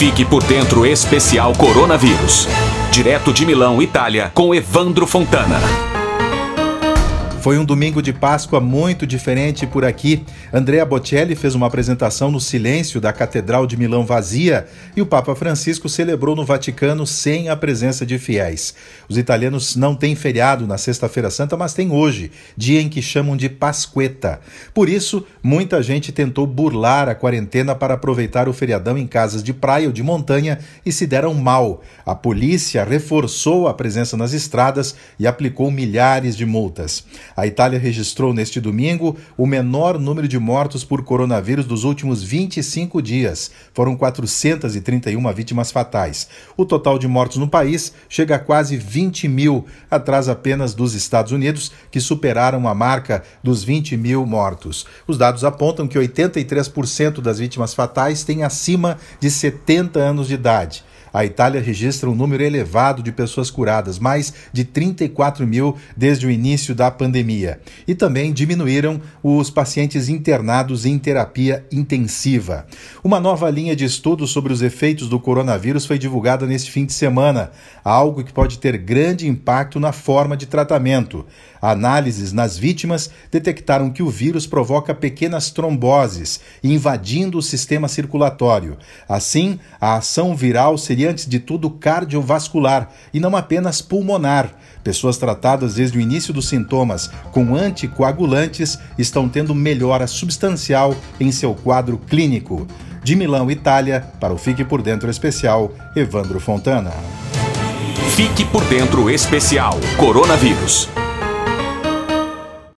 Fique por dentro especial Coronavírus. Direto de Milão, Itália, com Evandro Fontana. Foi um domingo de Páscoa muito diferente por aqui. Andrea Bocelli fez uma apresentação no silêncio da Catedral de Milão vazia e o Papa Francisco celebrou no Vaticano sem a presença de fiéis. Os italianos não têm feriado na Sexta-feira Santa, mas têm hoje, dia em que chamam de Pasquetta. Por isso, muita gente tentou burlar a quarentena para aproveitar o feriadão em casas de praia ou de montanha e se deram mal. A polícia reforçou a presença nas estradas e aplicou milhares de multas. A Itália registrou neste domingo o menor número de mortos por coronavírus dos últimos 25 dias. Foram 431 vítimas fatais. O total de mortos no país chega a quase 20 mil, atrás apenas dos Estados Unidos, que superaram a marca dos 20 mil mortos. Os dados apontam que 83% das vítimas fatais têm acima de 70 anos de idade. A Itália registra um número elevado de pessoas curadas, mais de 34 mil desde o início da pandemia. E também diminuíram os pacientes internados em terapia intensiva. Uma nova linha de estudos sobre os efeitos do coronavírus foi divulgada neste fim de semana, algo que pode ter grande impacto na forma de tratamento. Análises nas vítimas detectaram que o vírus provoca pequenas tromboses, invadindo o sistema circulatório. Assim, a ação viral antes de tudo cardiovascular e não apenas pulmonar. Pessoas tratadas desde o início dos sintomas com anticoagulantes estão tendo melhora substancial em seu quadro clínico. De Milão, Itália, para o Fique por Dentro Especial, Evandro Fontana. Fique por Dentro Especial Coronavírus.